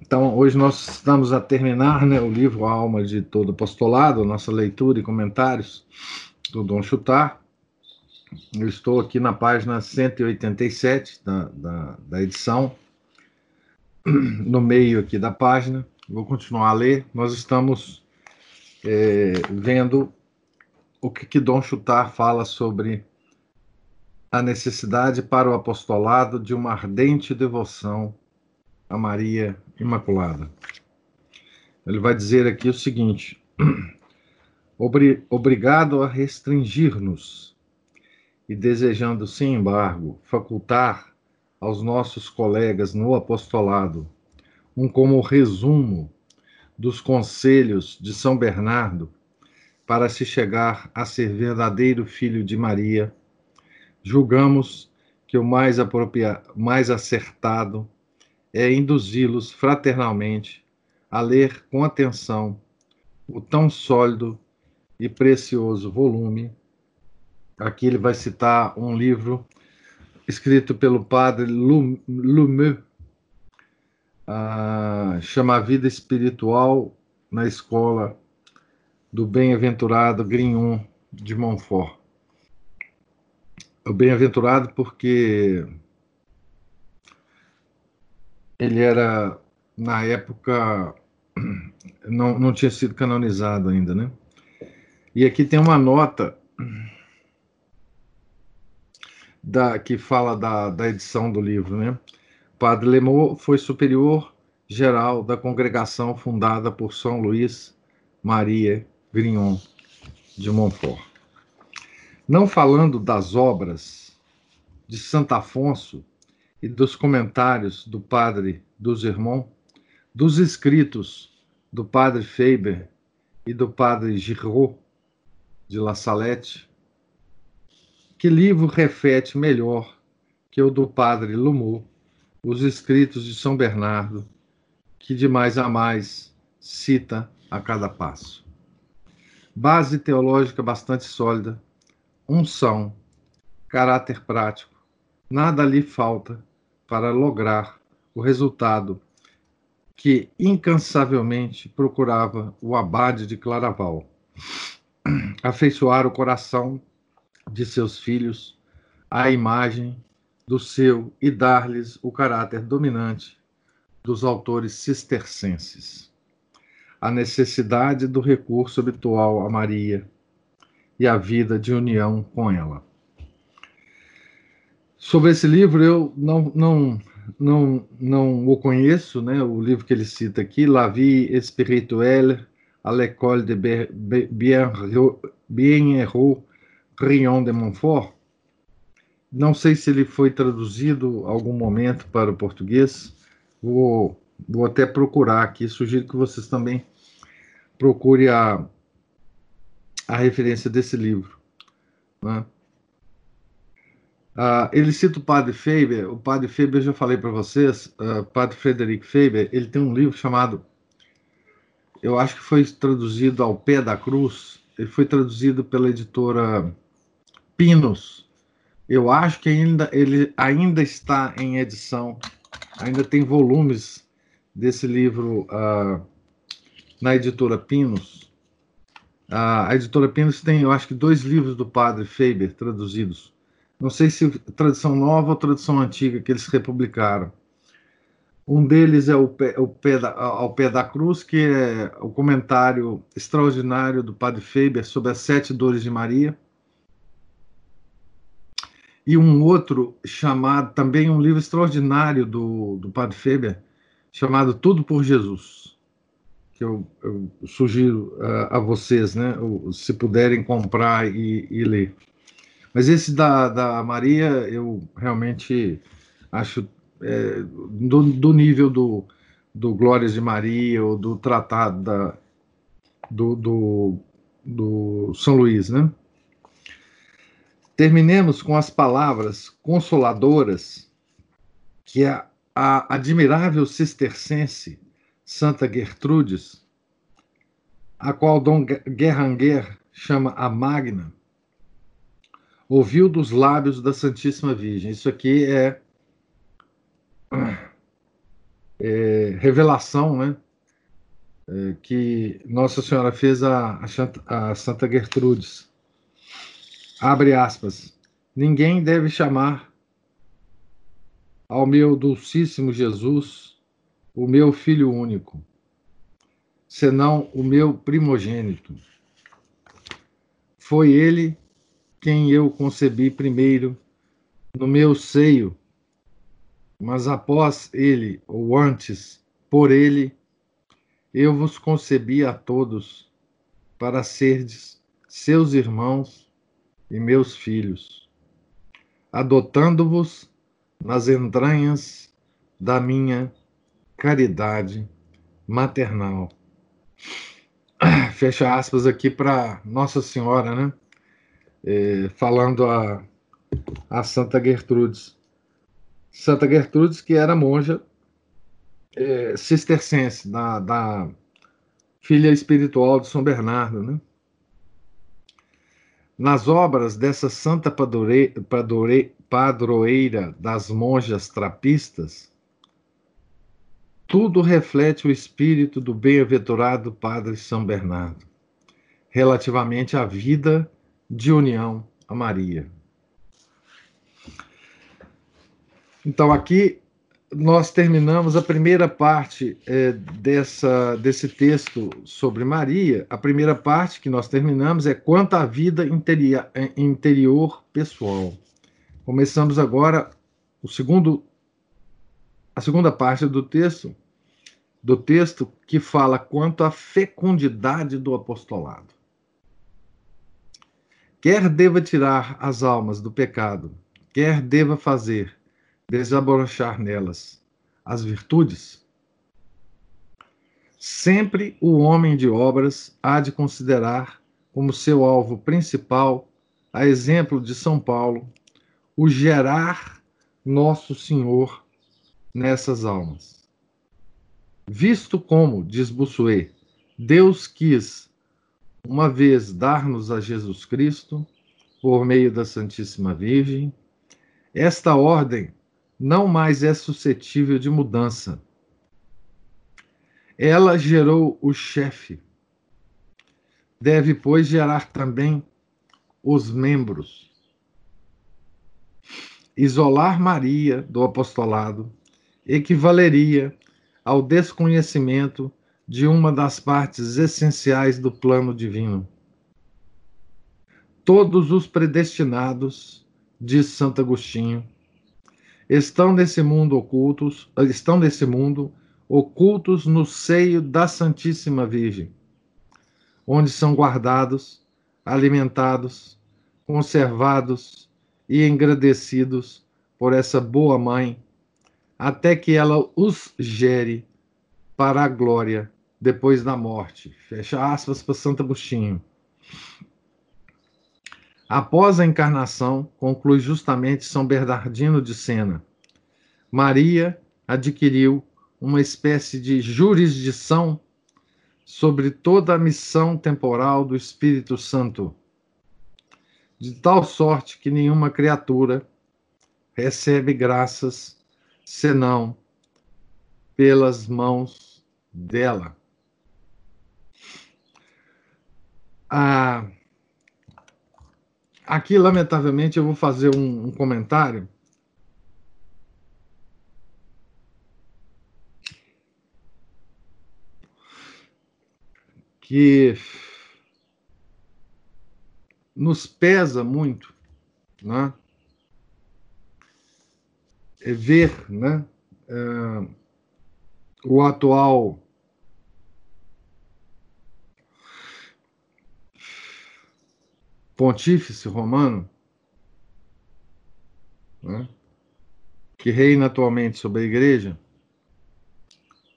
Então, hoje nós estamos a terminar né, o livro A Alma de Todo Apostolado, nossa leitura e comentários do Dom Chutar. Eu estou aqui na página 187 da, da, da edição, no meio aqui da página. Vou continuar a ler. Nós estamos é, vendo o que, que Dom Chutar fala sobre a necessidade para o apostolado de uma ardente devoção a Maria Imaculada. Ele vai dizer aqui o seguinte: obrigado a restringir-nos e desejando, sem embargo, facultar aos nossos colegas no apostolado um como resumo dos conselhos de São Bernardo para se chegar a ser verdadeiro filho de Maria julgamos que o mais apropriado, mais acertado é induzi-los fraternalmente a ler com atenção o tão sólido e precioso volume. Aqui ele vai citar um livro escrito pelo padre Lumeux, uh, chama Vida Espiritual na Escola do Bem-aventurado Grignon de Montfort o bem-aventurado porque ele era, na época, não, não tinha sido canonizado ainda, né? E aqui tem uma nota da, que fala da, da edição do livro, né? Padre Lemot foi superior geral da congregação fundada por São Luís Maria Grignon de Montfort. Não falando das obras de Santo Afonso e dos comentários do padre dos irmãos, dos escritos do padre Faber e do padre Giraud de La Salette, que livro reflete melhor que o do padre Lumou, os escritos de São Bernardo, que de mais a mais cita a cada passo. Base teológica bastante sólida, unção, caráter prático, nada lhe falta para lograr o resultado que incansavelmente procurava o abade de Claraval, afeiçoar o coração de seus filhos à imagem do seu e dar-lhes o caráter dominante dos autores cistercenses. A necessidade do recurso habitual a Maria, e a vida de união com ela. Sobre esse livro, eu não, não, não, não o conheço, né? o livro que ele cita aqui, La vie spirituelle à l'école de Bienheureux Grignon de Montfort. Não sei se ele foi traduzido algum momento para o português. Vou, vou até procurar aqui. Sugiro que vocês também procurem a, a referência desse livro. Né? Uh, ele cita o padre Faber. O padre Faber, eu já falei para vocês, uh, padre Frederick Faber, ele tem um livro chamado, eu acho que foi traduzido ao pé da cruz, ele foi traduzido pela editora Pinos. Eu acho que ainda ele ainda está em edição, ainda tem volumes desse livro uh, na editora Pinos. A, editora Pinos tem, eu acho que, dois livros do padre Faber traduzidos. Não sei se tradução nova ou tradução antiga que eles republicaram. Um deles é o pé, o pé da, ao pé da cruz, que é o comentário extraordinário do padre Faber sobre as sete dores de Maria. E um outro chamado, também um livro extraordinário do, do padre Faber, chamado Tudo por Jesus que eu, eu sugiro uh, a vocês, né, se puderem comprar e, e, ler. Mas esse da, da Maria, eu realmente acho é, do, do, nível do, do Glórias de Maria ou do Tratado da, do, do, do São Luís, né? Terminemos com as palavras consoladoras que a, a admirável cistercense Santa Gertrudes, a qual Dom Guerranguer chama a Magna, ouviu dos lábios da Santíssima Virgem. Isso aqui é, é revelação, né? É, que Nossa Senhora fez a, a, a Santa Gertrudes. Abre aspas. Ninguém deve chamar ao meu dulcíssimo Jesus o meu filho único, senão o meu primogênito. Foi ele quem eu concebi primeiro no meu seio, mas após ele, ou antes, por ele, eu vos concebi a todos para serdes seus irmãos e meus filhos, adotando-vos nas entranhas da minha caridade maternal. Fecha aspas aqui para Nossa Senhora, né? É, falando a, a Santa Gertrudes. Santa Gertrudes, que era monja é, cistercense, da, da filha espiritual de São Bernardo, né? Nas obras dessa santa padroe, padroe, padroeira das monjas trapistas, tudo reflete o espírito do bem-aventurado Padre São Bernardo, relativamente à vida de união a Maria. Então, aqui nós terminamos a primeira parte é, dessa, desse texto sobre Maria. A primeira parte que nós terminamos é quanto à vida interior, interior pessoal. Começamos agora o segundo a segunda parte do texto, do texto que fala quanto à fecundidade do apostolado. Quer deva tirar as almas do pecado, quer deva fazer desabrochar nelas as virtudes, sempre o homem de obras há de considerar como seu alvo principal, a exemplo de São Paulo, o gerar Nosso Senhor nessas almas. Visto como, diz Bossuet, Deus quis uma vez dar-nos a Jesus Cristo por meio da Santíssima Virgem, esta ordem não mais é suscetível de mudança. Ela gerou o chefe. Deve, pois, gerar também os membros. Isolar Maria do apostolado equivaleria ao desconhecimento de uma das partes essenciais do plano divino. Todos os predestinados, diz Santo Agostinho, estão nesse mundo ocultos, estão nesse mundo ocultos no seio da Santíssima Virgem, onde são guardados, alimentados, conservados e engrandecidos por essa boa mãe até que ela os gere para a glória depois da morte. Fecha aspas para Santo Agostinho. Após a encarnação, conclui justamente São Bernardino de Sena, Maria adquiriu uma espécie de jurisdição sobre toda a missão temporal do Espírito Santo, de tal sorte que nenhuma criatura recebe graças senão pelas mãos dela. Ah, aqui, lamentavelmente, eu vou fazer um, um comentário. Que nos pesa muito, né? É ver né, é, o atual pontífice romano, né, que reina atualmente sobre a igreja,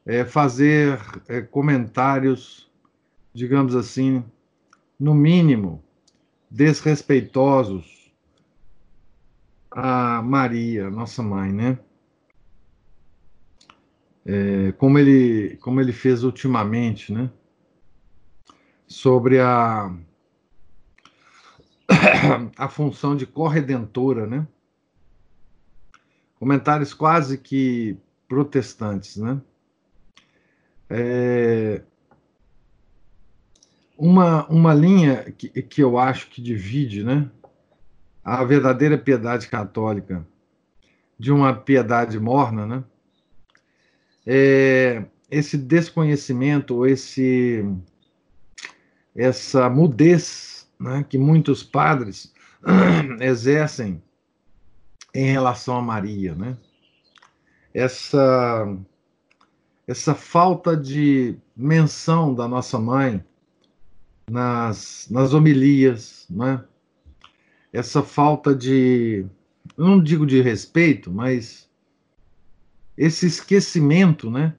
é fazer é, comentários, digamos assim, no mínimo, desrespeitosos a Maria, nossa mãe, né? É, como ele como ele fez ultimamente, né? Sobre a a função de corredentora, né? Comentários quase que protestantes, né? É, uma, uma linha que, que eu acho que divide, né? A verdadeira piedade católica de uma piedade morna, né? É, esse desconhecimento, esse essa mudez né, que muitos padres exercem em relação a Maria, né? Essa essa falta de menção da nossa mãe nas, nas homilias, né? Essa falta de, não digo de respeito, mas esse esquecimento, né?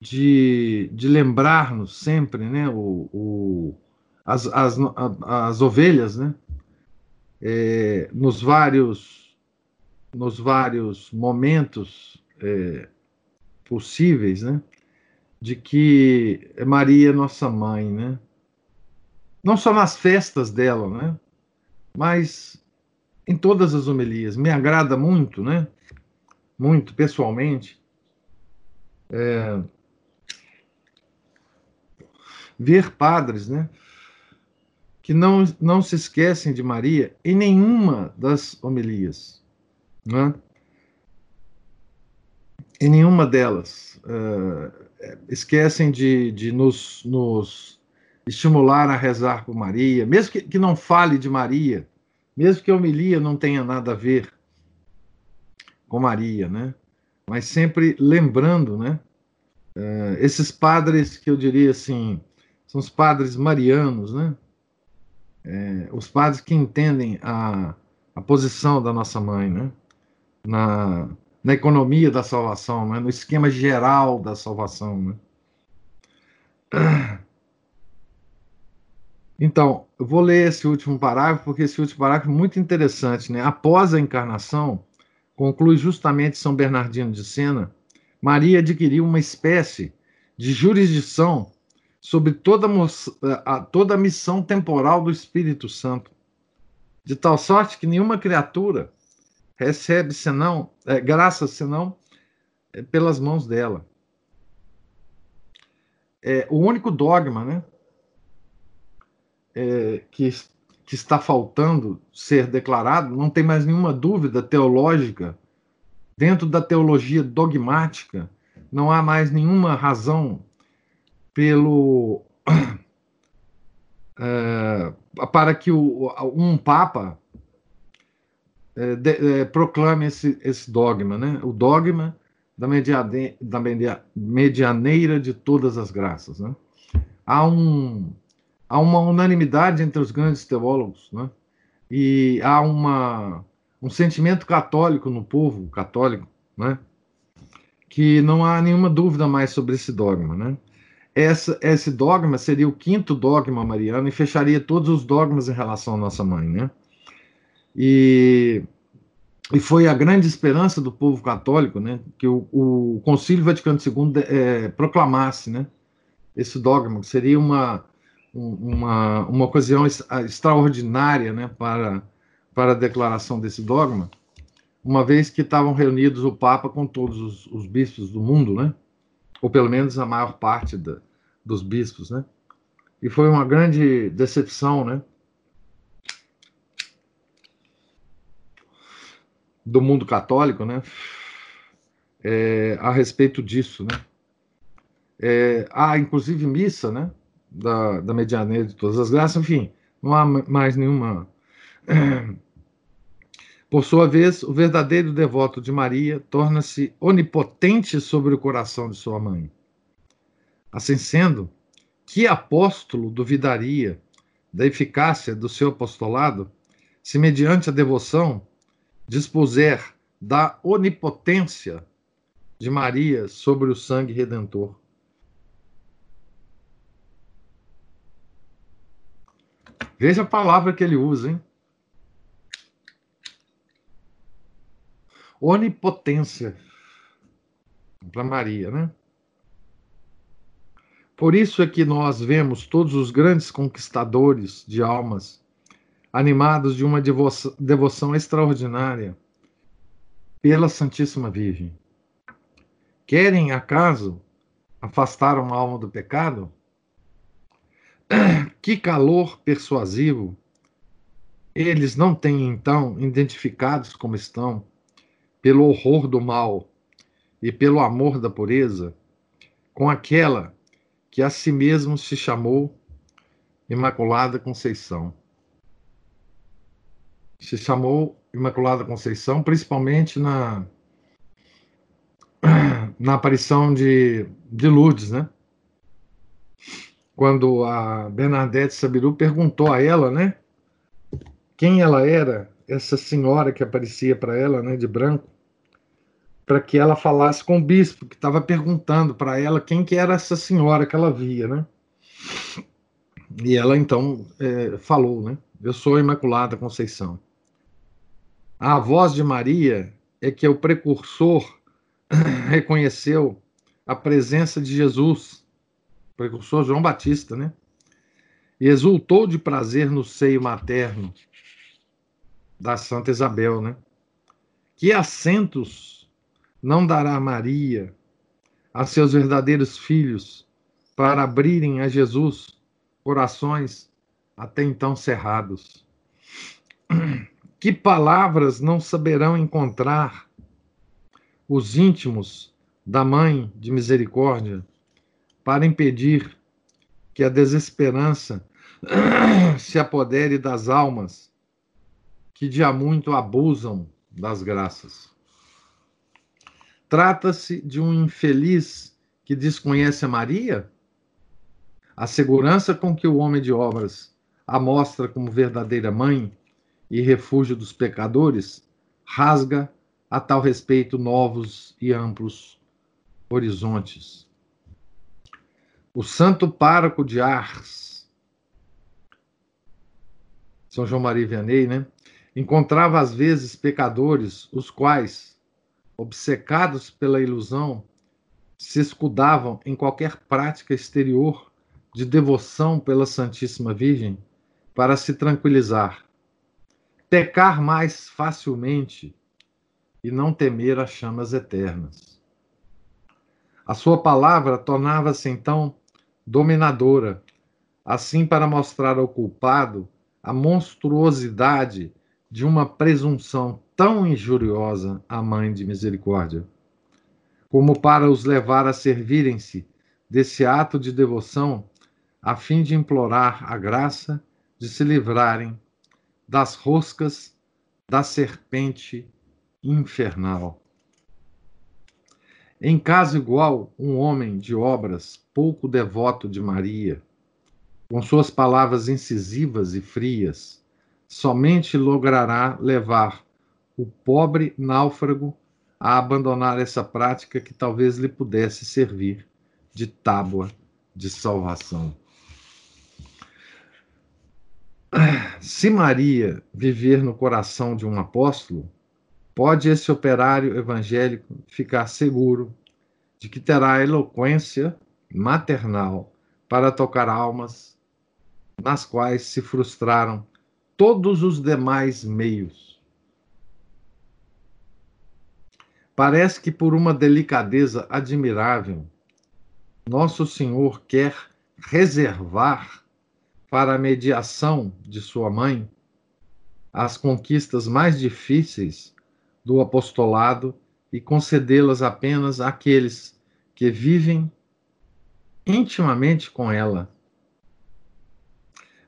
De, de lembrar-nos sempre, né? O, o, as, as, as ovelhas, né? É, nos vários nos vários momentos é, possíveis, né? De que Maria é nossa mãe, né? Não só nas festas dela, né? Mas em todas as homilias. Me agrada muito, né? Muito, pessoalmente. É, ver padres, né? Que não, não se esquecem de Maria em nenhuma das homilias. Né? em nenhuma delas uh, esquecem de, de nos, nos, estimular a rezar por Maria, mesmo que, que, não fale de Maria, mesmo que a homilia não tenha nada a ver com Maria, né? Mas sempre lembrando, né? Uh, esses padres que eu diria assim, são os padres marianos, né? É, os padres que entendem a, a posição da nossa mãe, né? Na, na economia da salvação, né? no esquema geral da salvação. Né? Então, eu vou ler esse último parágrafo, porque esse último parágrafo é muito interessante. Né? Após a encarnação, conclui justamente São Bernardino de Sena, Maria adquiriu uma espécie de jurisdição sobre toda a, toda a missão temporal do Espírito Santo, de tal sorte que nenhuma criatura recebe senão, é, graça senão é, pelas mãos dela. É, o único dogma né, é, que, que está faltando ser declarado, não tem mais nenhuma dúvida teológica, dentro da teologia dogmática, não há mais nenhuma razão pelo é, para que o, um papa é, de, é, proclame esse, esse dogma, né? o dogma da, mediane, da media, medianeira de todas as graças. Né? Há, um, há uma unanimidade entre os grandes teólogos, né? e há uma, um sentimento católico no povo católico, né? que não há nenhuma dúvida mais sobre esse dogma. Né? Essa, esse dogma seria o quinto dogma mariano e fecharia todos os dogmas em relação à nossa mãe. Né? E, e foi a grande esperança do povo católico, né, que o, o Concílio Vaticano II é, proclamasse, né, esse dogma, que seria uma, uma, uma ocasião extraordinária, né, para, para a declaração desse dogma, uma vez que estavam reunidos o Papa com todos os, os bispos do mundo, né, ou pelo menos a maior parte da, dos bispos, né, e foi uma grande decepção, né, do mundo católico, né? É, a respeito disso, né? É, há inclusive missa, né? Da, da medianeira de todas as graças, enfim, não há mais nenhuma. Por sua vez, o verdadeiro devoto de Maria torna-se onipotente sobre o coração de sua mãe. Assim sendo, que apóstolo duvidaria da eficácia do seu apostolado se, mediante a devoção, dispuser da onipotência de Maria sobre o sangue redentor. Veja a palavra que ele usa, hein? Onipotência para Maria, né? Por isso é que nós vemos todos os grandes conquistadores de almas animados de uma devoção, extraordinária pela Santíssima Virgem. Querem, acaso, afastar uma alma do pecado? Que calor persuasivo! Eles não têm, então, identificados como estão, pelo horror do mal e pelo amor da pureza, com aquela que a si mesmo se chamou Imaculada Conceição. Se chamou Imaculada Conceição, principalmente na, na aparição de, de Lourdes, né? Quando a Bernadette Sabiru perguntou a ela, né? Quem ela era, essa senhora que aparecia para ela, né, de branco, para que ela falasse com o bispo, que estava perguntando para ela quem que era essa senhora que ela via, né? E ela então é, falou, né? Eu sou a Imaculada Conceição. A voz de Maria é que o precursor reconheceu a presença de Jesus, precursor João Batista, né? E exultou de prazer no seio materno da Santa Isabel, né? Que assentos não dará Maria a seus verdadeiros filhos para abrirem a Jesus corações até então cerrados? Que palavras não saberão encontrar os íntimos da Mãe de Misericórdia para impedir que a desesperança se apodere das almas que de há muito abusam das graças. Trata-se de um infeliz que desconhece a Maria? A segurança com que o homem de obras a mostra como verdadeira mãe e refúgio dos pecadores rasga a tal respeito novos e amplos horizontes. O santo pároco de Ars, São João Maria Vianney, né? Encontrava às vezes pecadores, os quais, obcecados pela ilusão, se escudavam em qualquer prática exterior de devoção pela Santíssima Virgem para se tranquilizar, pecar mais facilmente e não temer as chamas eternas. A sua palavra tornava-se então dominadora, assim para mostrar ao culpado a monstruosidade de uma presunção tão injuriosa à Mãe de Misericórdia, como para os levar a servirem-se desse ato de devoção a fim de implorar a graça de se livrarem das roscas da serpente infernal. Em caso igual, um homem de obras pouco devoto de Maria, com suas palavras incisivas e frias, somente logrará levar o pobre náufrago a abandonar essa prática que talvez lhe pudesse servir de tábua de salvação. Se Maria viver no coração de um apóstolo, pode esse operário evangélico ficar seguro de que terá eloquência maternal para tocar almas nas quais se frustraram todos os demais meios. Parece que por uma delicadeza admirável, Nosso Senhor quer reservar para a mediação de sua mãe as conquistas mais difíceis do apostolado e concedê-las apenas àqueles que vivem intimamente com ela.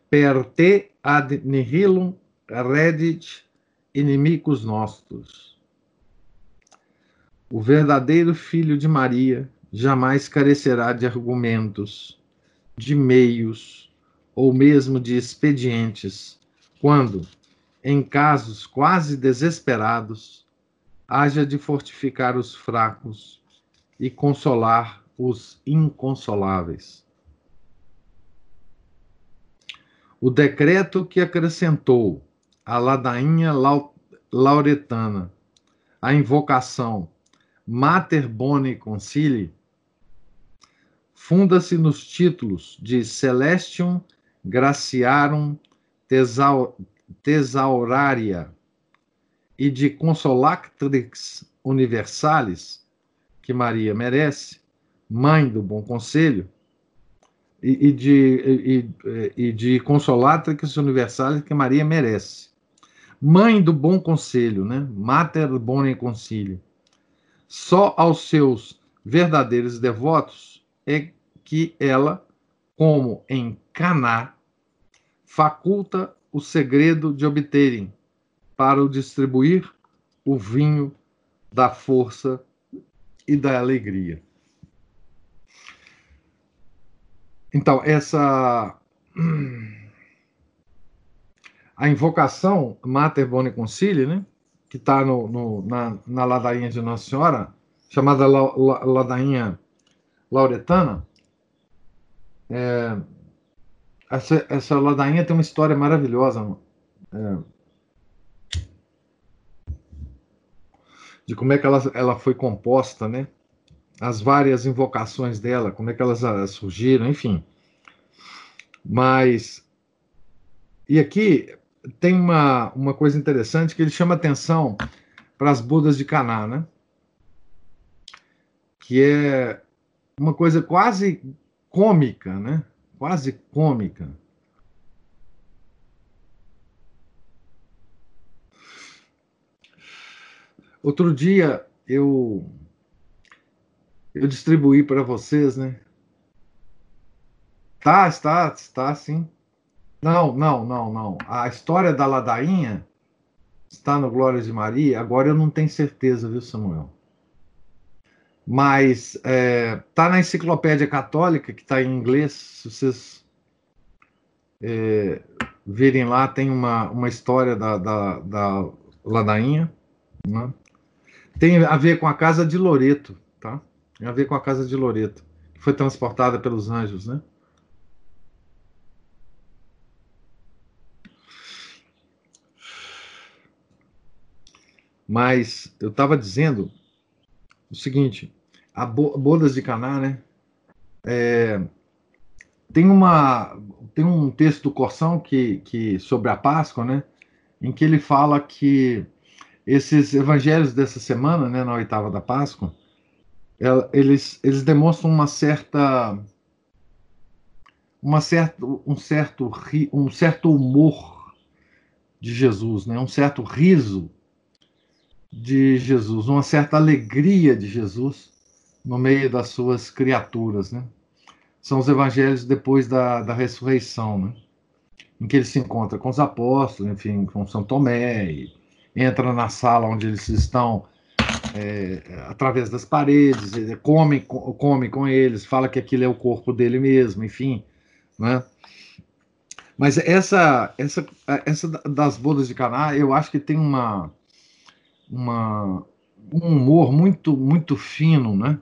Per te ad nihilum redit inimicos nossos. O verdadeiro filho de Maria jamais carecerá de argumentos, de meios, ou mesmo de expedientes, quando, em casos quase desesperados, haja de fortificar os fracos e consolar os inconsoláveis. O decreto que acrescentou a ladainha lauretana a invocação Mater Boni Concili funda-se nos títulos de Celestium Graciarum Thesauraria e de Consolatrix Universalis, que Maria merece, mãe do bom conselho, e, e de, e, e de Consolatrix Universalis, que Maria merece. Mãe do bom conselho, né? Mater boni concilio. Só aos seus verdadeiros devotos é que ela, como em Caná, faculta o segredo de obterem para o distribuir o vinho da força e da alegria. Então, essa a invocação Mater Boni Concili, né, que está no, no, na, na ladainha de Nossa Senhora, chamada la, la, ladainha lauretana, é, essa, essa ladainha tem uma história maravilhosa. É, de como é que ela, ela foi composta, né? As várias invocações dela, como é que elas ah, surgiram, enfim. Mas. E aqui tem uma, uma coisa interessante que ele chama atenção para as Budas de Caná, né? Que é uma coisa quase cômica, né? Quase cômica. Outro dia eu eu distribuí para vocês, né? Tá, está, está sim. Não, não, não, não. A história da ladainha está no Glórias de Maria. Agora eu não tenho certeza, viu, Samuel? Mas é, tá na enciclopédia católica, que está em inglês. Se vocês é, virem lá, tem uma, uma história da, da, da ladainha. Né? Tem a ver com a casa de Loreto, tá? Tem a ver com a casa de Loreto, que foi transportada pelos anjos, né? Mas eu estava dizendo o seguinte: a bodas de Caná, né? É, tem uma tem um texto do Corsão que, que sobre a Páscoa, né? Em que ele fala que esses evangelhos dessa semana, né, na oitava da Páscoa, eles, eles demonstram uma certa uma certa, um certo um certo humor de Jesus, né? Um certo riso de Jesus, uma certa alegria de Jesus no meio das suas criaturas, né? São os evangelhos depois da, da ressurreição, né? Em que ele se encontra com os apóstolos, enfim, com São Tomé, e entra na sala onde eles estão é, através das paredes, come, come com eles, fala que aquilo é o corpo dele mesmo, enfim, né? Mas essa, essa, essa das bodas de Caná, eu acho que tem uma, uma, um humor muito, muito fino, né?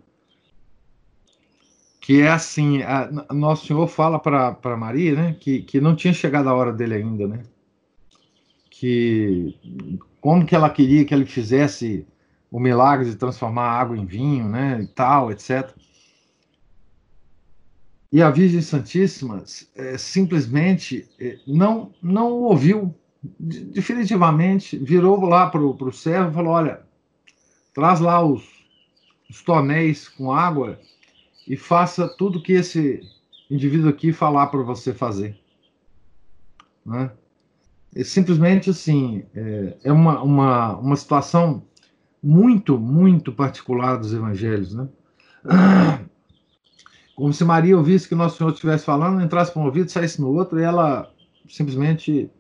Que é assim, a, Nosso Senhor fala para Maria, né? Que, que não tinha chegado a hora dele ainda, né? Que como que ela queria que ele fizesse o milagre de transformar a água em vinho, né? E tal, etc. E a Virgem Santíssima é, simplesmente é, não não ouviu definitivamente virou lá para o servo e falou: Olha, traz lá os, os tonéis com água e faça tudo que esse indivíduo aqui falar para você fazer. Né? É simplesmente assim, é, é uma, uma, uma situação muito, muito particular dos evangelhos. Né? Como se Maria ouvisse que Nosso Senhor estivesse falando, entrasse para um ouvido, saísse no outro, e ela simplesmente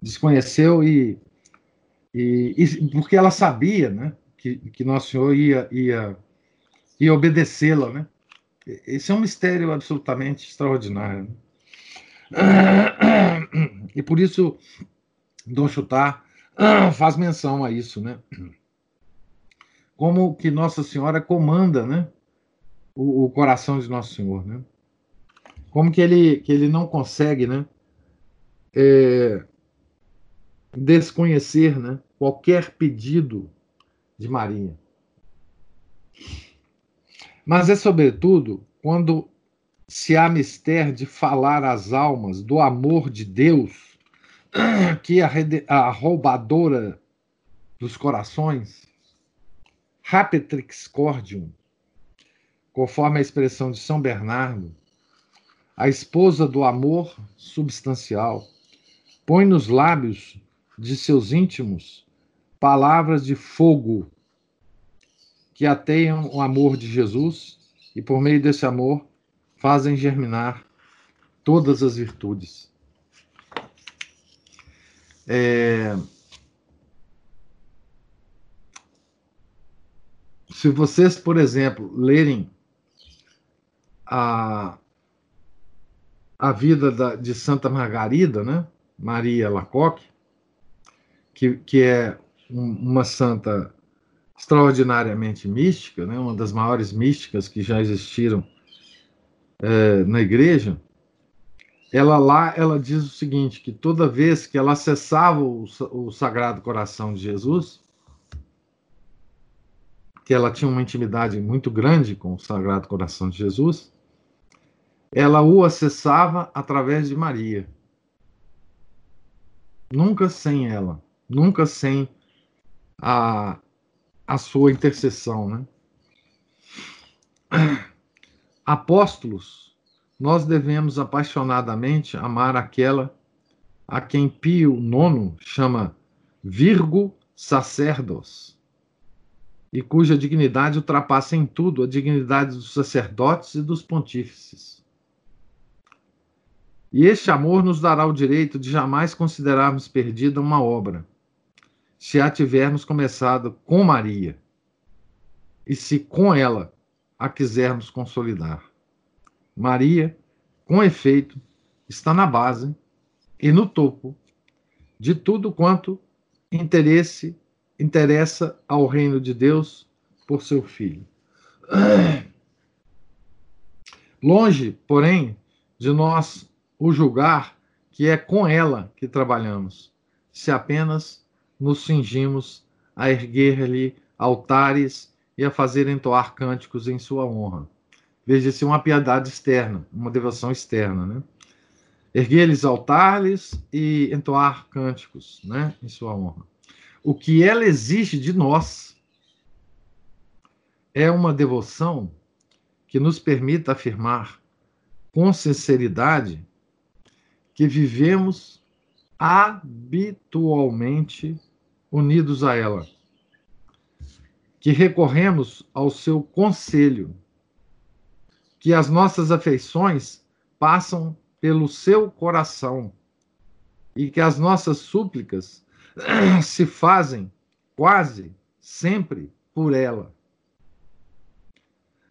desconheceu e, e, e, porque ela sabia, né, que, que Nosso Senhor ia, ia, ia obedecê-la, né? Esse é um mistério absolutamente extraordinário. Né? E por isso Dom Chutar faz menção a isso, né? como que Nossa Senhora comanda, né? O, o, coração de Nosso Senhor, né? Como que ele, que ele não consegue, né? É, desconhecer, né? Qualquer pedido de Maria. Mas é sobretudo quando se há mister de falar às almas do amor de Deus, que a, a roubadora dos corações, Rapetrix Cordium, conforme a expressão de São Bernardo, a esposa do amor substancial, põe nos lábios de seus íntimos palavras de fogo que ateiam o amor de Jesus e, por meio desse amor, fazem germinar todas as virtudes. É... Se vocês, por exemplo, lerem a, a vida da, de Santa Margarida, né? Maria Lacoque, que, que é um, uma santa extraordinariamente mística, né? uma das maiores místicas que já existiram é, na igreja, ela lá ela diz o seguinte, que toda vez que ela acessava o, o Sagrado Coração de Jesus, que ela tinha uma intimidade muito grande com o Sagrado Coração de Jesus, ela o acessava através de Maria. Nunca sem ela, nunca sem a, a sua intercessão, né? Apóstolos, nós devemos apaixonadamente amar aquela a quem Pio IX chama Virgo Sacerdos, e cuja dignidade ultrapassa em tudo a dignidade dos sacerdotes e dos pontífices. E este amor nos dará o direito de jamais considerarmos perdida uma obra se a tivermos começado com Maria e se com ela a quisermos consolidar. Maria, com efeito, está na base e no topo de tudo quanto interesse interessa ao reino de Deus por seu filho. Longe, porém, de nós o julgar que é com ela que trabalhamos, se apenas nos cingimos a erguer-lhe altares e a fazer entoar cânticos em sua honra. Veja-se uma piedade externa, uma devoção externa, né? Erguer-lhes altares e entoar cânticos, né, em sua honra. O que ela exige de nós é uma devoção que nos permita afirmar com sinceridade que vivemos habitualmente unidos a ela, que recorremos ao seu conselho, que as nossas afeições passam pelo seu coração e que as nossas súplicas se fazem quase sempre por ela.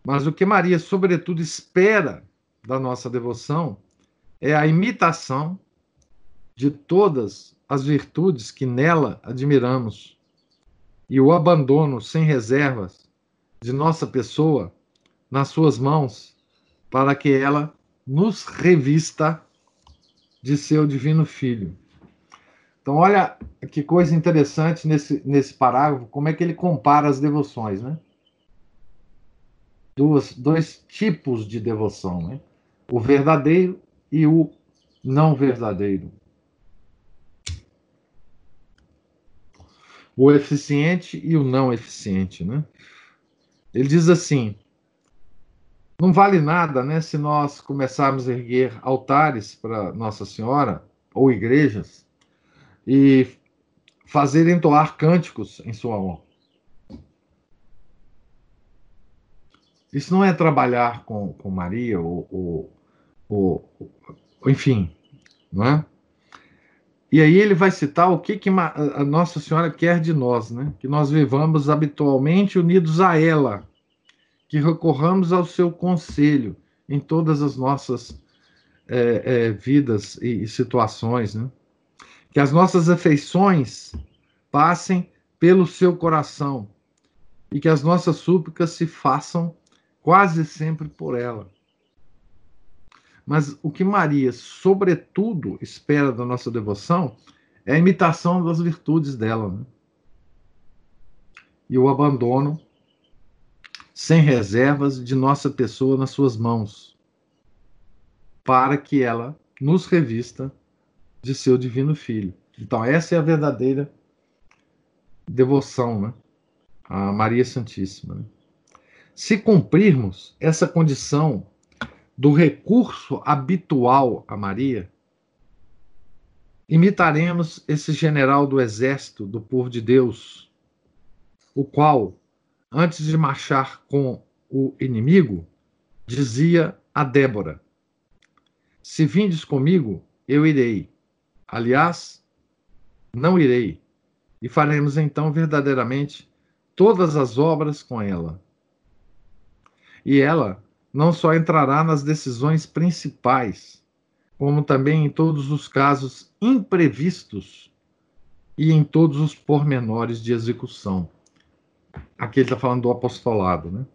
Mas o que Maria, sobretudo, espera da nossa devoção é a imitação de todas as virtudes que nela admiramos e o abandono sem reservas de nossa pessoa nas suas mãos para que ela nos revista de seu divino Filho. Então, olha que coisa interessante nesse, nesse parágrafo, como é que ele compara as devoções, né? Duas, dois tipos de devoção, né? O verdadeiro e o não verdadeiro. O eficiente e o não eficiente, né? Ele diz assim: não vale nada, né, se nós começarmos a erguer altares para Nossa Senhora ou igrejas e fazer entoar cânticos em sua honra. Isso não é trabalhar com, com Maria ou, ou, ou, enfim, não é? E aí ele vai citar o que, que a Nossa Senhora quer de nós, né? Que nós vivamos habitualmente unidos a ela, que recorramos ao seu conselho em todas as nossas é, é, vidas e, e situações, né? Que as nossas afeições passem pelo seu coração e que as nossas súplicas se façam quase sempre por ela. Mas o que Maria, sobretudo, espera da nossa devoção é a imitação das virtudes dela. Né? E o abandono sem reservas de nossa pessoa nas suas mãos, para que ela nos revista de seu divino Filho. Então, essa é a verdadeira devoção né? a Maria Santíssima. Né? Se cumprirmos essa condição do recurso habitual a Maria, imitaremos esse general do exército do povo de Deus, o qual, antes de marchar com o inimigo, dizia a Débora: Se vindes comigo, eu irei. Aliás, não irei. E faremos então verdadeiramente todas as obras com ela. E ela não só entrará nas decisões principais, como também em todos os casos imprevistos e em todos os pormenores de execução. Aqui ele está falando do apostolado, né?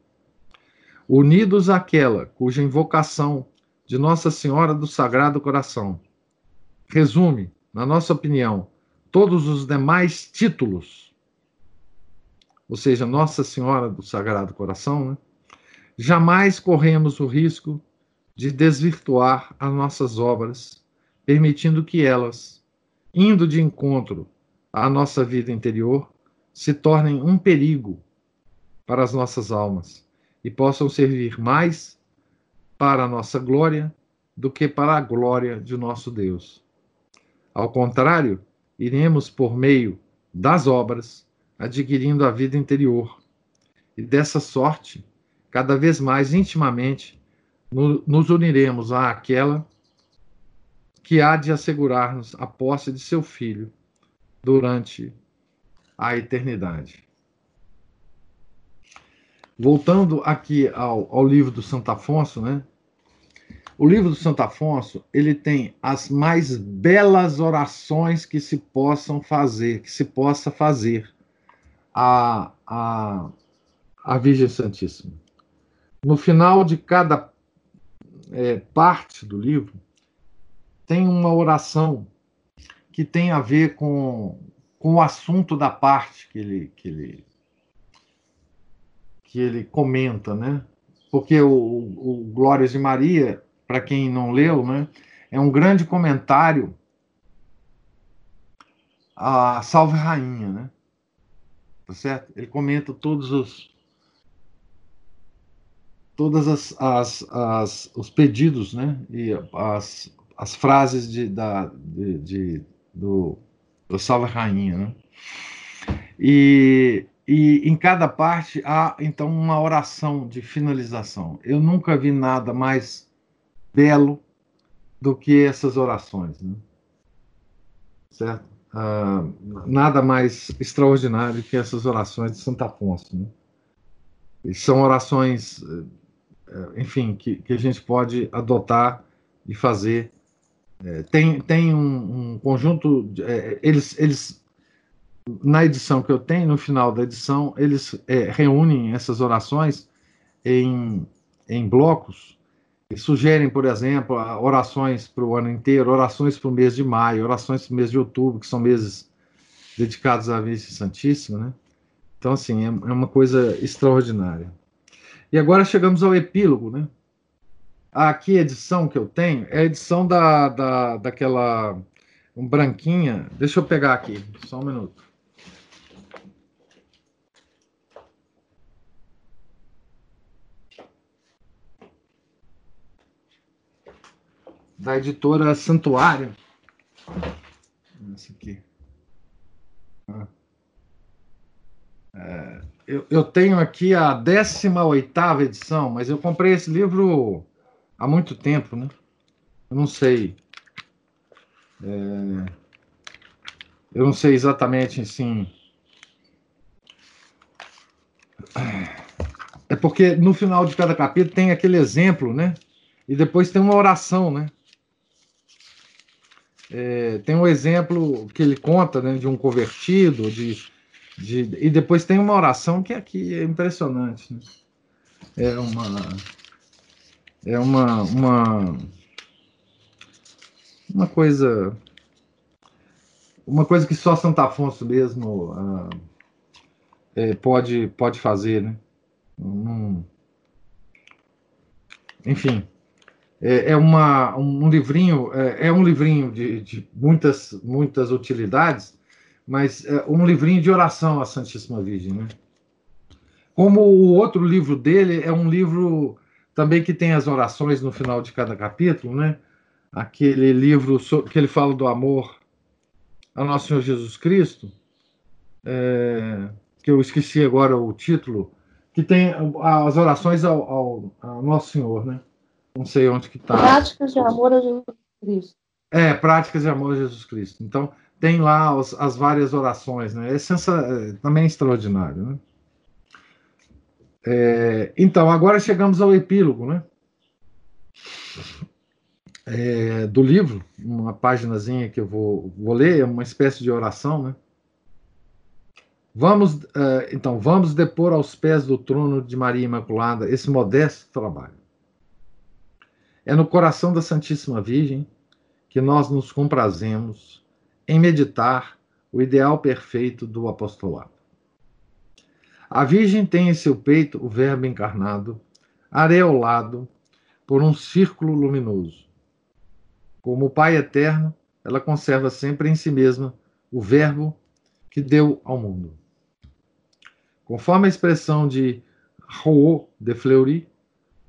Unidos àquela cuja invocação de Nossa Senhora do Sagrado Coração resume, na nossa opinião, todos os demais títulos, ou seja, Nossa Senhora do Sagrado Coração, né? Jamais corremos o risco de desvirtuar as nossas obras, permitindo que elas, indo de encontro à nossa vida interior, se tornem um perigo para as nossas almas e possam servir mais para a nossa glória do que para a glória de nosso Deus. Ao contrário, iremos por meio das obras adquirindo a vida interior e dessa sorte cada vez mais intimamente nos uniremos àquela que há de assegurar-nos a posse de seu filho durante a eternidade. Voltando aqui ao, ao livro do Santo Afonso, né? O livro do Santo Afonso, ele tem as mais belas orações que se possam fazer, que se possa fazer a, a, a Virgem Santíssima no final de cada é, parte do livro, tem uma oração que tem a ver com, com o assunto da parte que ele, que ele, que ele comenta, né? Porque o, o Glórias de Maria, para quem não leu, né, é um grande comentário a Salve Rainha, né? Tá certo? Ele comenta todos os todas as, as, as, os pedidos, né, e as, as frases de, da, de, de do, do Salve Rainha, né? E, e em cada parte há então uma oração de finalização. Eu nunca vi nada mais belo do que essas orações, né? certo? Ah, nada mais extraordinário que essas orações de Santo Afonso. Né? E são orações é, enfim, que, que a gente pode adotar e fazer. É, tem tem um, um conjunto, de, é, eles, eles, na edição que eu tenho, no final da edição, eles é, reúnem essas orações em, em blocos e sugerem, por exemplo, orações para o ano inteiro, orações para o mês de maio, orações para o mês de outubro, que são meses dedicados à Virgem Santíssima, né? Então, assim, é, é uma coisa extraordinária. E agora chegamos ao epílogo, né? Aqui a edição que eu tenho é a edição da, da, daquela um branquinha. Deixa eu pegar aqui, só um minuto. Da editora Santuário. Essa aqui. Ah. É, eu, eu tenho aqui a 18 edição, mas eu comprei esse livro há muito tempo, né? Eu não sei. É, eu não sei exatamente assim. É porque no final de cada capítulo tem aquele exemplo, né? E depois tem uma oração, né? É, tem um exemplo que ele conta né, de um convertido, de De, e depois tem uma oração que aqui é impressionante. Né? É uma. É uma, uma. Uma coisa. Uma coisa que só Santo Afonso mesmo ah, é, pode, pode fazer, né? Um, enfim, é, é uma, um livrinho, é, é um livrinho de, de, muitas, muitas utilidades, mas é um livrinho de oração à Santíssima Virgem, né? Como o outro livro dele é um livro também que tem as orações no final de cada capítulo, né? Aquele livro que ele fala do amor a Nosso Senhor Jesus Cristo, é, que eu esqueci agora o título, que tem as orações ao, ao, ao Nosso Senhor, né? Não sei onde que está. Práticas de amor a Jesus Cristo. É, práticas de amor a Jesus Cristo. Então, tem lá as, as várias orações, né? É, sensa, é também extraordinário, né? É, então, agora chegamos ao epílogo, né? É, do livro, uma páginazinha que eu vou, vou ler, é uma espécie de oração, né? Vamos, uh, então, vamos depor aos pés do trono de Maria Imaculada esse modesto trabalho. É no coração da Santíssima Virgem que nós nos comprazemos em meditar o ideal perfeito do apostolado. A Virgem tem em seu peito o Verbo encarnado, areolado por um círculo luminoso. Como o Pai eterno, ela conserva sempre em si mesma o Verbo que deu ao mundo. Conforme a expressão de Rouault de Fleury,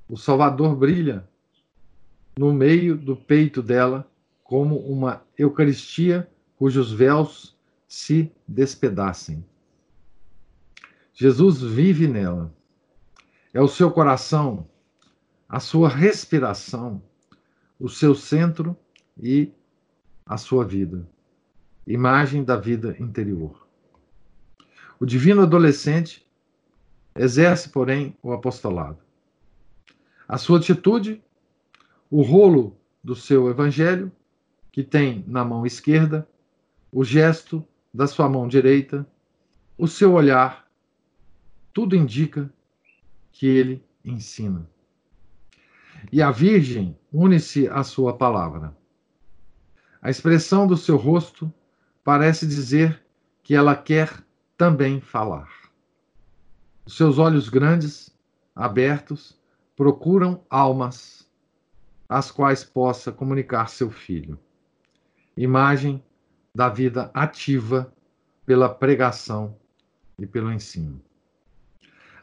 o Salvador brilha no meio do peito dela como uma Eucaristia cujos véus se despedacem. Jesus vive nela. É o seu coração, a sua respiração, o seu centro e a sua vida. Imagem da vida interior. O divino adolescente exerce, porém, o apostolado. A sua atitude, o rolo do seu evangelho, que tem na mão esquerda, o gesto da sua mão direita, o seu olhar, tudo indica que ele ensina. E a Virgem une-se à sua palavra. A expressão do seu rosto parece dizer que ela quer também falar. Os seus olhos grandes, abertos, procuram almas às quais possa comunicar seu filho. Imagem da vida ativa pela pregação e pelo ensino.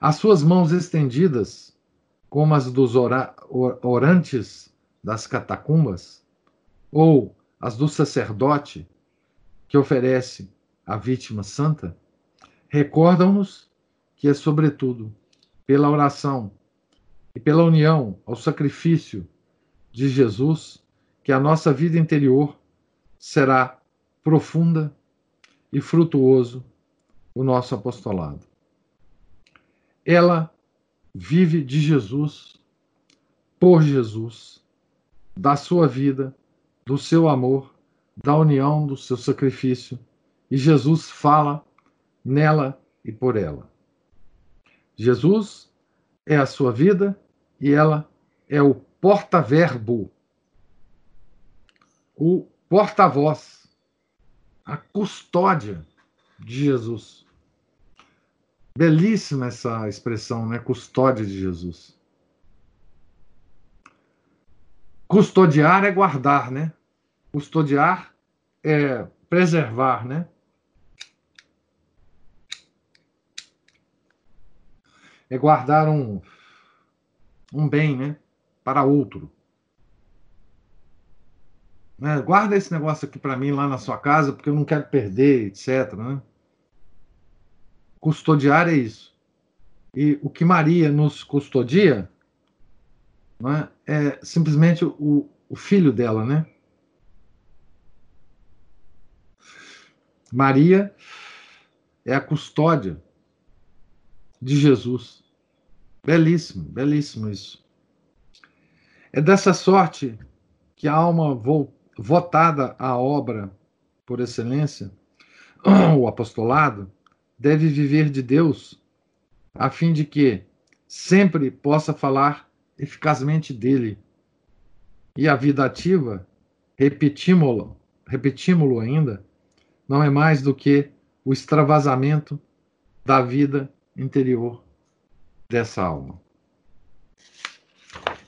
As suas mãos estendidas, como as dos ora orantes das catacumbas, ou as do sacerdote que oferece a vítima santa, recordam-nos que é, sobretudo, pela oração e pela união ao sacrifício de Jesus que a nossa vida interior será profunda e frutuoso o nosso apostolado. Ela vive de Jesus, por Jesus, da sua vida, do seu amor, da união do seu sacrifício, e Jesus fala nela e por ela. Jesus é a sua vida e ela é o porta-verbo, o porta-voz, a custódia de Jesus. Belíssima essa expressão, né? Custódia de Jesus. Custodiar é guardar, né? Custodiar é preservar, né? é guardar um, um bem né, para outro. Né? Guarda esse negócio aqui para mim lá na sua casa, porque eu não quero perder, etc. Né? Custodiar é isso. E o que Maria nos custodia né, é simplesmente o, o filho dela, né? Maria é a custódia de Jesus. Belíssimo, belíssimo isso. É dessa sorte que a alma votada à obra por excelência, o apostolado, deve viver de Deus, a fim de que sempre possa falar eficazmente dele. E a vida ativa, repetimos-lo, repetimos-lo ainda, não é mais do que o extravasamento da vida interior dessa alma.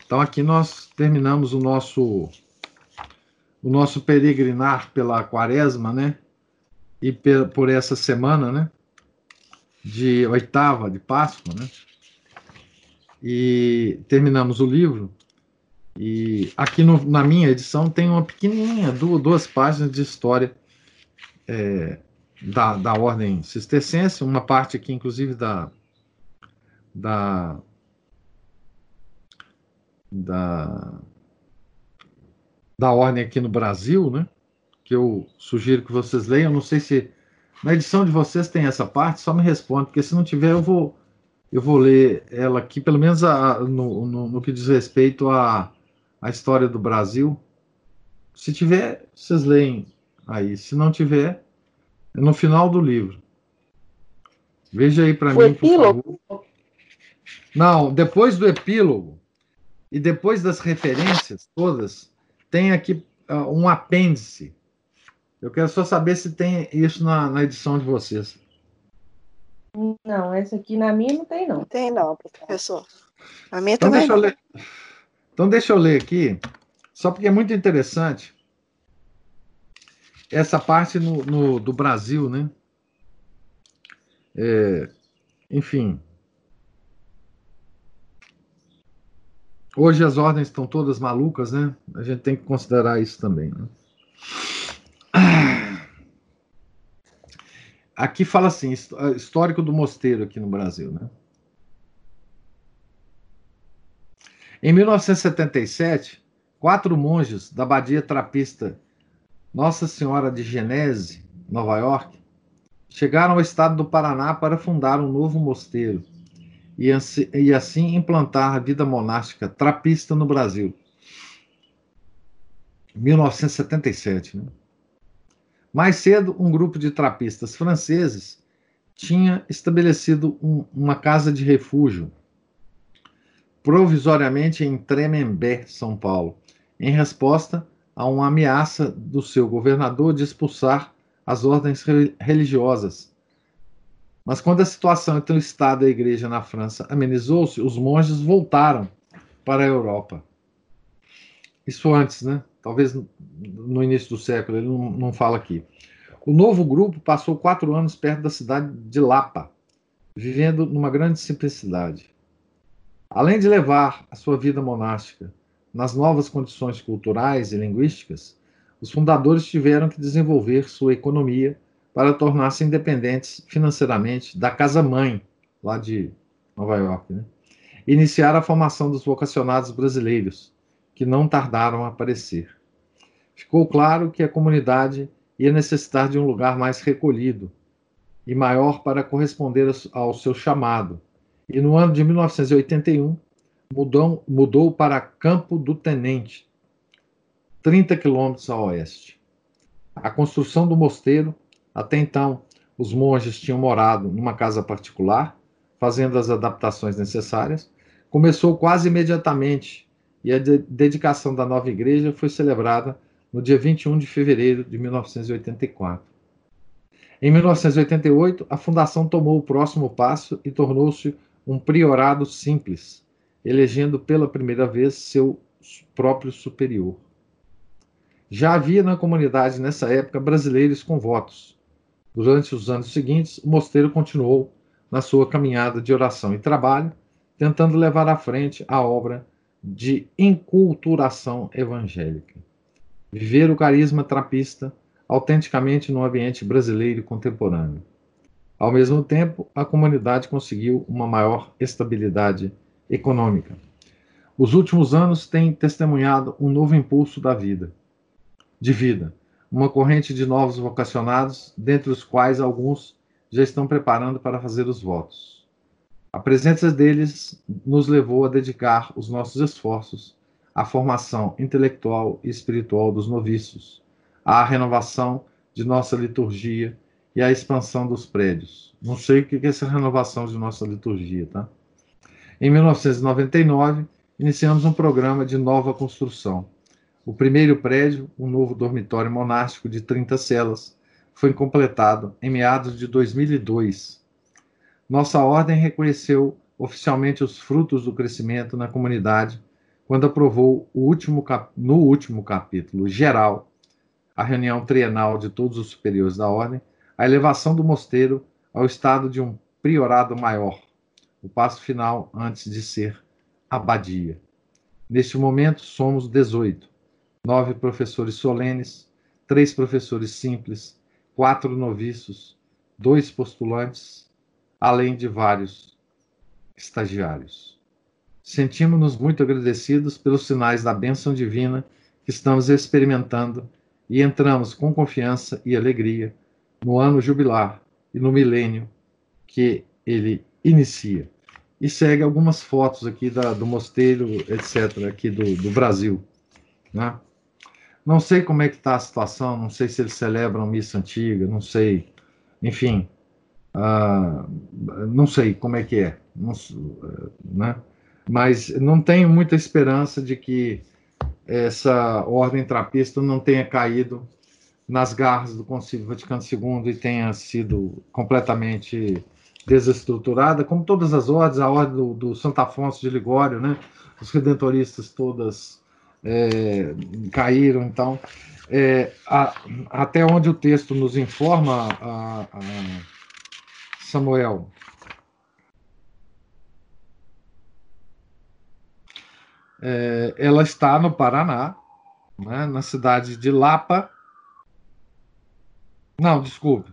Então aqui nós terminamos o nosso o nosso peregrinar pela quaresma, né? E por essa semana, né? De oitava de Páscoa, né? E terminamos o livro. E aqui no, na minha edição tem uma pequenininha, duas, duas páginas de história é, da, da ordem cistercense, uma parte aqui, inclusive, da, da, da, da ordem aqui no Brasil, né? Que eu sugiro que vocês leiam. Não sei se na edição de vocês tem essa parte, só me responde, porque se não tiver, eu vou, eu vou ler ela aqui, pelo menos a, no, no, no que diz respeito à, à história do Brasil. Se tiver, vocês leem aí. Se não tiver, é no final do livro. Veja aí para mim, por epílogo? favor. Não, depois do epílogo e depois das referências todas, tem aqui uh, um apêndice. Eu quero só saber se tem isso na, na edição de vocês. Não, essa aqui na minha não tem, não. Tem não, professor. A minha então também. Deixa eu ler. Então deixa eu ler aqui, só porque é muito interessante essa parte no, no do Brasil, né? É, enfim. Hoje as ordens estão todas malucas, né? A gente tem que considerar isso também. Né? Aqui fala assim, histórico do mosteiro aqui no Brasil, né? Em 1977, quatro monges da abadia trapista Nossa Senhora de Genese, Nova York, chegaram ao estado do Paraná para fundar um novo mosteiro e, assim implantar a vida monástica trapista no Brasil. 1977. Né? Mais cedo, um grupo de trapistas franceses tinha estabelecido um, uma casa de refúgio provisoriamente em Tremembé, São Paulo, em resposta a uma ameaça do seu governador de expulsar as ordens religiosas. Mas quando a situação entre o Estado e a Igreja na França amenizou-se, os monges voltaram para a Europa. Isso antes, né? Talvez no início do século, ele não fala aqui. O novo grupo passou quatro anos perto da cidade de Lapa, vivendo numa grande simplicidade. Além de levar a sua vida monástica nas novas condições culturais e linguísticas, os fundadores tiveram que desenvolver sua economia para tornar-se independentes financeiramente da casa-mãe, lá de Nova York. Né? Iniciar a formação dos vocacionados brasileiros, que não tardaram a aparecer. Ficou claro que a comunidade ia necessitar de um lugar mais recolhido e maior para corresponder ao seu chamado e no ano de 1981 mudou, mudou para Campo do Tenente, 30 quilômetros a oeste. A construção do mosteiro, até então os monges tinham morado numa casa particular, fazendo as adaptações necessárias, começou quase imediatamente e a de dedicação da nova igreja foi celebrada no dia 21 de fevereiro de 1984. Em 1988, a fundação tomou o próximo passo e tornou-se um priorado simples, elegendo pela primeira vez seu próprio superior. Já havia na comunidade nessa época brasileiros com votos. Durante os anos seguintes, o mosteiro continuou na sua caminhada de oração e trabalho, tentando levar à frente a obra de enculturação evangélica. Viver o carisma trapista autenticamente no ambiente brasileiro contemporâneo. Ao mesmo tempo, a comunidade conseguiu uma maior estabilidade econômica. Os últimos anos têm testemunhado um novo impulso da vida, de vida, uma corrente de novos vocacionados, dentre os quais alguns já estão preparando para fazer os votos. A presença deles nos levou a dedicar os nossos esforços à formação intelectual e espiritual dos noviços, à renovação de nossa liturgia e a expansão dos prédios. Não sei o que é essa renovação de nossa liturgia, tá? Em 1999, iniciamos um programa de nova construção. O primeiro prédio, um novo dormitório monástico de 30 celas, foi completado em meados de 2002. Nossa ordem reconheceu oficialmente os frutos do crescimento na comunidade quando aprovou último no último capítulo geral, a reunião trienal de todos os superiores da ordem, a elevação do mosteiro ao estado de um priorado maior, o passo final antes de ser abadia. Neste momento, somos 18, nove professores solenes, três professores simples, quatro noviços, dois postulantes, além de vários estagiários. Sentimos-nos muito agradecidos pelos sinais da bênção divina que estamos experimentando e entramos com confiança e alegria no ano jubilar e no milênio que ele inicia. E segue algumas fotos aqui da, do mosteiro, etc., aqui do, do Brasil. Né? Não sei como é que está a situação, não sei se eles celebram missa antiga, não sei. Enfim, uh, não sei como é que é. Não, né? Mas não tenho muita esperança de que essa ordem trapista não tenha caído nas garras do Concílio Vaticano II e tenha sido completamente desestruturada, como todas as ordens, a ordem do, do Santo Afonso de Ligório, né? Os redentoristas todas é, caíram. Então, é, a, até onde o texto nos informa, a, a Samuel. É, ela está no Paraná, né, na cidade de Lapa. Não, desculpe.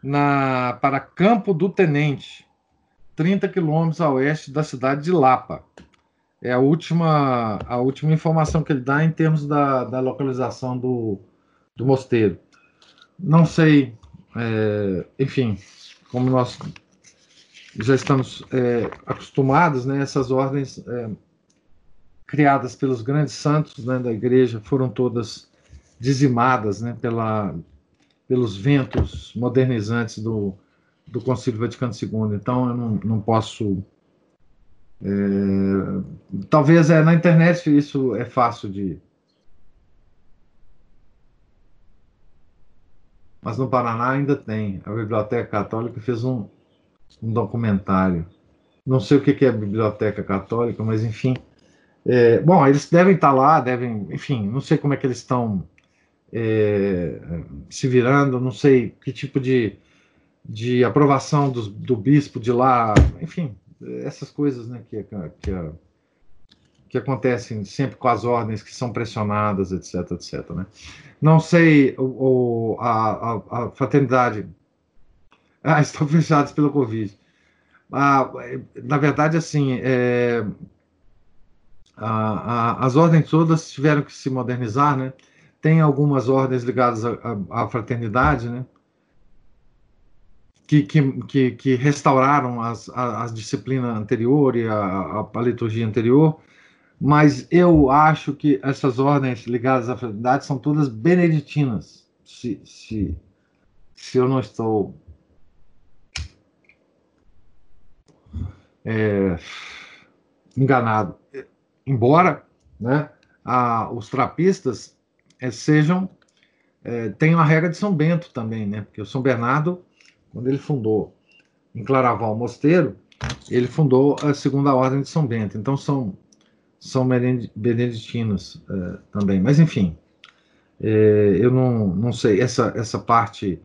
Na, para Campo do Tenente, 30 quilômetros a oeste da cidade de Lapa é a última, a última informação que ele dá em termos da, da localização do, do mosteiro. Não sei, é, enfim, como nós já estamos é, acostumados, né, essas ordens é, criadas pelos grandes santos né, da igreja foram todas dizimadas né, pela, pelos ventos modernizantes do, do Concílio Vaticano II. Então, eu não, não posso é, talvez é, na internet isso é fácil de. Mas no Paraná ainda tem. A Biblioteca Católica fez um, um documentário. Não sei o que é a Biblioteca Católica, mas enfim. É, bom, eles devem estar lá, devem. Enfim, não sei como é que eles estão é, se virando, não sei que tipo de, de aprovação do, do bispo de lá. Enfim, essas coisas né, que, que, que acontecem sempre com as ordens que são pressionadas, etc, etc. Né? Não sei, o, a, a, a, fraternidade. Ah, estão fechados pelo Covid. Ah, na verdade, assim, é, a, as ordens todas tiveram que se modernizar, né? Tem algumas ordens ligadas à fraternidade, né? Que, que, que, restauraram as, a, a disciplina anterior e a, a, liturgia anterior, mas eu acho que essas ordens ligadas à fraternidade são todas beneditinas, se, se, se eu não estou é, enganado. Embora né, a, os trapistas é, sejam é, tenham a regra de São Bento também, né? Porque o São Bernardo quando ele fundou em Claraval Mosteiro, ele fundou a Segunda Ordem de São Bento. Então são são beneditinos é, também. Mas enfim, é, eu não, não sei essa essa parte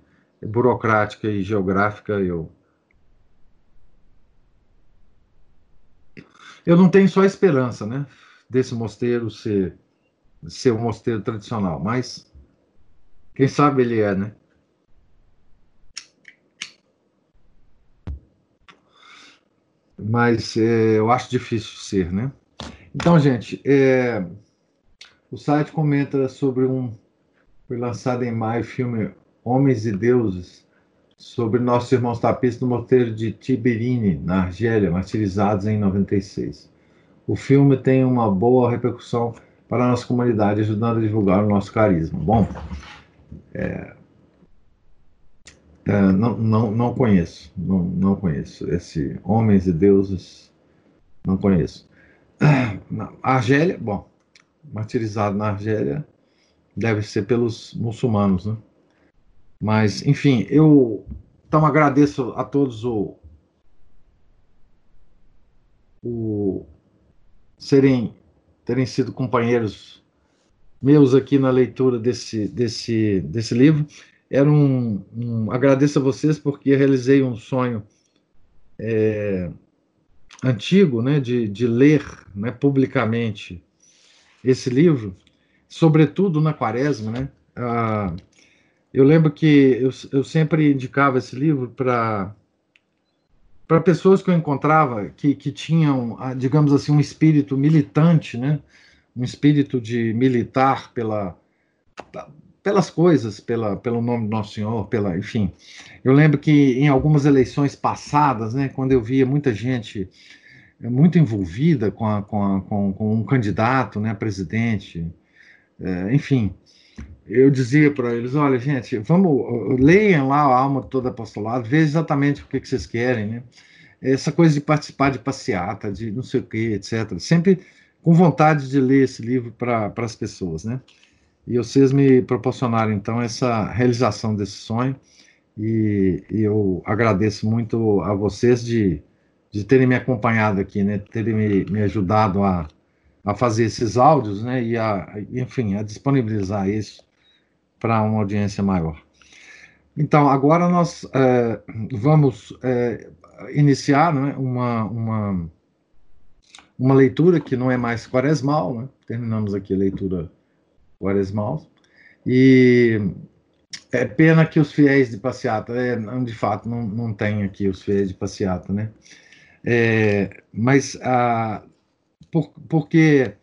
burocrática e geográfica eu eu não tenho só esperança, né, desse mosteiro ser ser um mosteiro tradicional, mas quem sabe ele é, né? Mas é, eu acho difícil ser, né? Então, gente, é, o site comenta sobre um foi lançado em maio filme Homens e Deuses sobre nossos irmãos tapistas no mosteiro de Tiberini, na Argélia, martirizados em 96. O filme tem uma boa repercussão para a nossa comunidade, ajudando a divulgar o nosso carisma. Bom, é, É, não, não, não conheço, não, não conheço. Esse Homens e Deuses, não conheço. A Argélia, bom, martirizado na Argélia, deve ser pelos muçulmanos, né? Mas, enfim, eu então agradeço a todos o, o serem terem sido companheiros meus aqui na leitura desse, desse, desse livro. Era um, um agradeço a vocês porque realizei um sonho é, antigo, né, de, de ler, né, publicamente esse livro, sobretudo na Quaresma, né? Ah, eu lembro que eu, eu sempre indicava esse livro para para pessoas que eu encontrava que, que tinham, ah, digamos assim, um espírito militante, né? um espírito de militar pela, pelas coisas, pela, pelo nome do Nosso Senhor, pela, enfim. Eu lembro que em algumas eleições passadas, né, quando eu via muita gente eh, muito envolvida com, a, com, a, com, com um candidato né, a presidente, é, enfim, eu dizia para eles, olha, gente, vamos, leiam lá a alma toda apostolado, vejam exatamente o que, que vocês querem, né? Essa coisa de participar de passeata, de não sei o que, etc. Sempre com vontade de ler esse livro para as pessoas, né? E vocês me proporcionaram, então, essa realização desse sonho, e, e eu agradeço muito a vocês de, de terem me acompanhado aqui, né? Terem me, me ajudado a, a fazer esses áudios, né? E, a, enfim, a disponibilizar isso para uma audiência maior. Então, agora nós é, vamos é, iniciar né, uma, uma, uma leitura que não é mais quaresmal, né? terminamos aqui a leitura quaresmal, e é pena que os fiéis de passeata, é, de fato, não, não tem aqui os fiéis de passeata, né? É, mas a, por, porque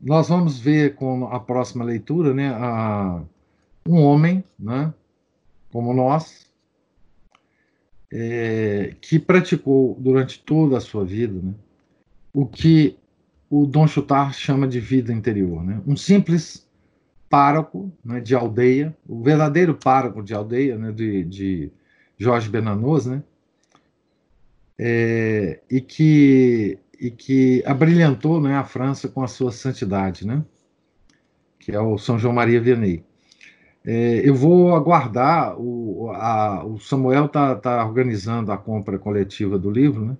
nós vamos ver com a próxima leitura, né, a, um homem, né, como nós, é, que praticou durante toda a sua vida né, o que o Dom Chutar chama de vida interior. Né? Um simples pároco né, de aldeia, o verdadeiro pároco de aldeia né, de, de Jorge Bernanos, né, é, e, que, e que abrilhantou né, a França com a sua santidade, né, que é o São João Maria Vianney. É, eu vou aguardar, o, a, o Samuel está tá organizando a compra coletiva do livro, né?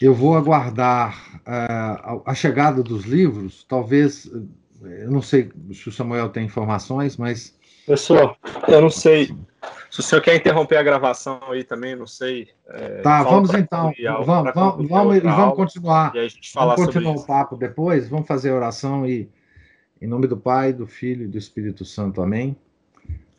Eu vou aguardar uh, a chegada dos livros, talvez, eu não sei se o Samuel tem informações, mas. Pessoal, eu não sei. Se o senhor quer interromper a gravação aí também, não sei. É, tá, vamos então. Vamos, vamos, vamos, vamos continuar. E a gente vamos continuar o papo depois, vamos fazer a oração e em nome do Pai, do Filho e do Espírito Santo. Amém.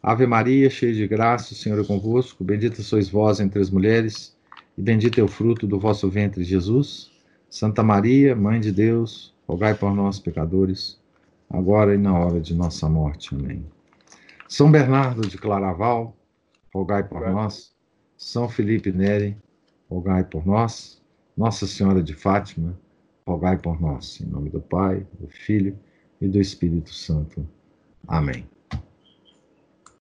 Ave Maria, cheia de graça, o Senhor é convosco. Bendita sois vós entre as mulheres, e bendito é o fruto do vosso ventre, Jesus. Santa Maria, Mãe de Deus, rogai por nós, pecadores, agora e na hora de nossa morte. Amém. São Bernardo de Claraval, rogai por nós. São Felipe Neri, rogai por nós. Nossa Senhora de Fátima, rogai por nós. Em nome do Pai, do Filho e do Espírito Santo. Amém.